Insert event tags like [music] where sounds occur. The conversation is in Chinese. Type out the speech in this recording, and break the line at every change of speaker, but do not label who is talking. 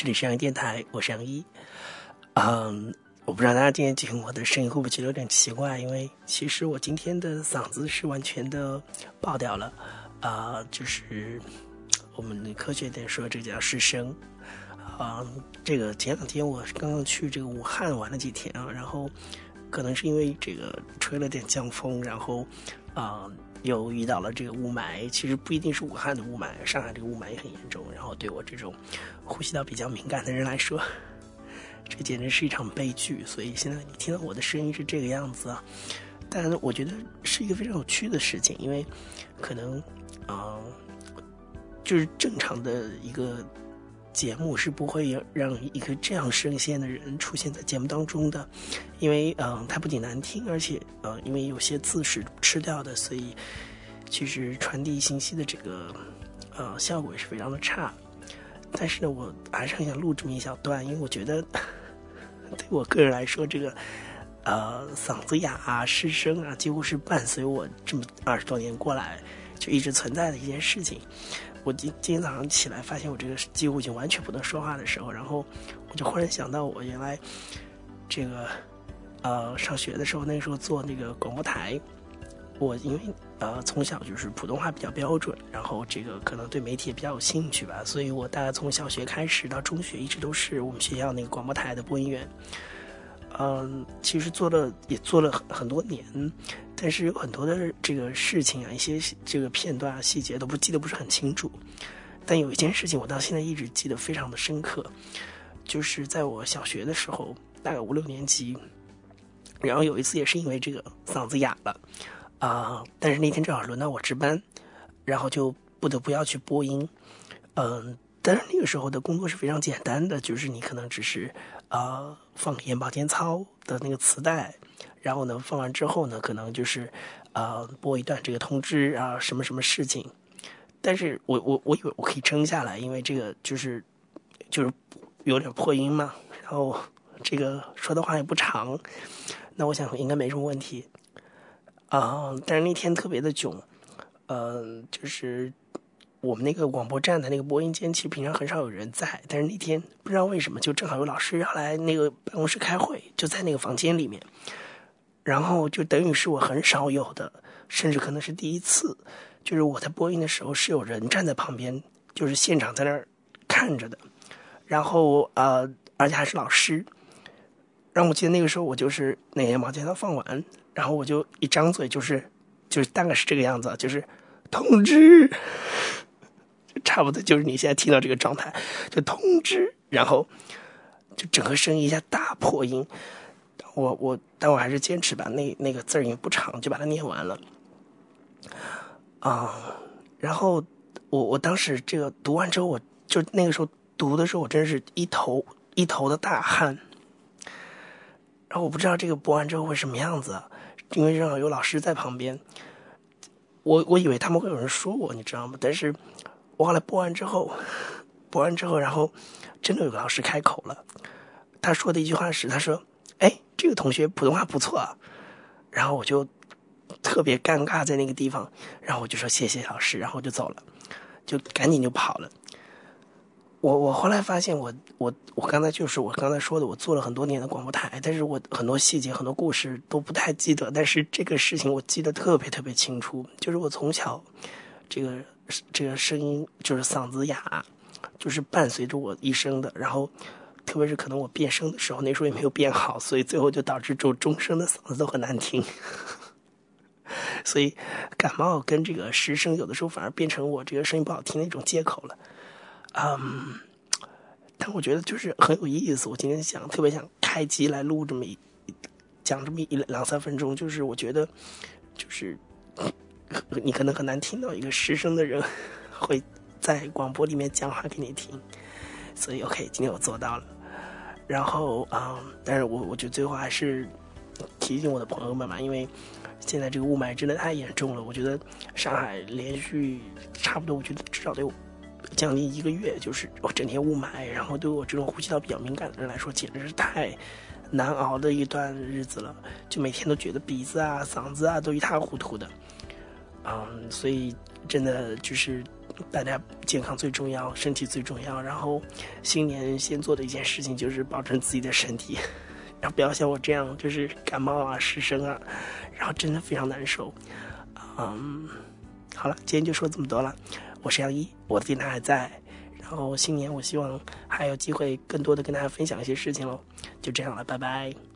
这里是杨电台，我是杨一。嗯，我不知道大家今天听我的声音会不会觉得有点奇怪，因为其实我今天的嗓子是完全的爆掉了。啊，就是我们科学点说，这叫失声。啊，这个前两天我刚刚去这个武汉玩了几天啊，然后可能是因为这个吹了点江风，然后啊。又遇到了这个雾霾，其实不一定是武汉的雾霾，上海这个雾霾也很严重。然后对我这种呼吸道比较敏感的人来说，[laughs] 这简直是一场悲剧。所以现在你听到我的声音是这个样子啊，但我觉得是一个非常有趣的事情，因为可能啊，就是正常的一个。节目是不会让一个这样声线的人出现在节目当中的，因为嗯，他不仅难听，而且呃，因为有些字是吃掉的，所以其实传递信息的这个呃效果也是非常的差。但是呢，我还是很想录这么一小段，因为我觉得 [laughs] 对我个人来说，这个呃嗓子哑啊、失声啊，几乎是伴随我这么二十多年过来就一直存在的一件事情。我今今天早上起来，发现我这个几乎已经完全不能说话的时候，然后我就忽然想到，我原来这个呃上学的时候，那个时候做那个广播台，我因为呃从小就是普通话比较标准，然后这个可能对媒体也比较有兴趣吧，所以我大概从小学开始到中学，一直都是我们学校那个广播台的播音员。嗯，其实做了也做了很很多年。但是有很多的这个事情啊，一些这个片段啊、细节都不记得不是很清楚。但有一件事情，我到现在一直记得非常的深刻，就是在我小学的时候，大概五六年级，然后有一次也是因为这个嗓子哑了啊，但是那天正好轮到我值班，然后就不得不要去播音。嗯，但是那个时候的工作是非常简单的，就是你可能只是啊放眼保健操的那个磁带。然后呢，放完之后呢，可能就是，呃，播一段这个通知啊，什么什么事情。但是我我我以为我可以撑下来，因为这个就是就是有点破音嘛，然后这个说的话也不长，那我想应该没什么问题。啊，但是那天特别的囧，嗯，就是我们那个广播站的那个播音间，其实平常很少有人在，但是那天不知道为什么，就正好有老师要来那个办公室开会，就在那个房间里面。然后就等于是我很少有的，甚至可能是第一次，就是我在播音的时候是有人站在旁边，就是现场在那儿看着的。然后呃，而且还是老师。让我记得那个时候我就是那个毛巾刚放完，然后我就一张嘴就是就是大概是这个样子，就是通知，差不多就是你现在听到这个状态，就通知，然后就整个声音一下大破音。我我，但我还是坚持把那那个字儿因为不长，就把它念完了。啊，然后我我当时这个读完之后，我就那个时候读的时候，我真是一头一头的大汗。然后我不知道这个播完之后会什么样子，因为正好有老师在旁边。我我以为他们会有人说我，你知道吗？但是我后来播完之后，播完之后，然后真的有个老师开口了，他说的一句话是，他说。哎，这个同学普通话不错，然后我就特别尴尬在那个地方，然后我就说谢谢老师，然后我就走了，就赶紧就跑了。我我后来发现，我我我刚才就是我刚才说的，我做了很多年的广播台，但是我很多细节、很多故事都不太记得，但是这个事情我记得特别特别清楚，就是我从小这个这个声音就是嗓子哑，就是伴随着我一生的，然后。特别是可能我变声的时候，那时候也没有变好，所以最后就导致就终生的嗓子都很难听。[laughs] 所以感冒跟这个失声，有的时候反而变成我这个声音不好听的一种借口了。嗯，但我觉得就是很有意思。我今天想特别想开机来录这么一讲这么一两三分钟，就是我觉得就是你可能很难听到一个失声的人 [laughs] 会在广播里面讲话给你听。所以 OK，今天我做到了。然后啊，但是我我觉得最后还是提醒我的朋友们嘛，因为现在这个雾霾真的太严重了。我觉得上海连续差不多，我觉得至少得有将近一个月，就是我整天雾霾，然后对我这种呼吸道比较敏感的人来说，简直是太难熬的一段日子了。就每天都觉得鼻子啊、嗓子啊都一塌糊涂的。嗯，所以真的就是大家健康最重要，身体最重要。然后新年先做的一件事情就是保证自己的身体，然后不要像我这样就是感冒啊、失声啊，然后真的非常难受。嗯，好了，今天就说这么多了。我是杨一，我的电台还在。然后新年我希望还有机会更多的跟大家分享一些事情喽。就这样了，拜拜。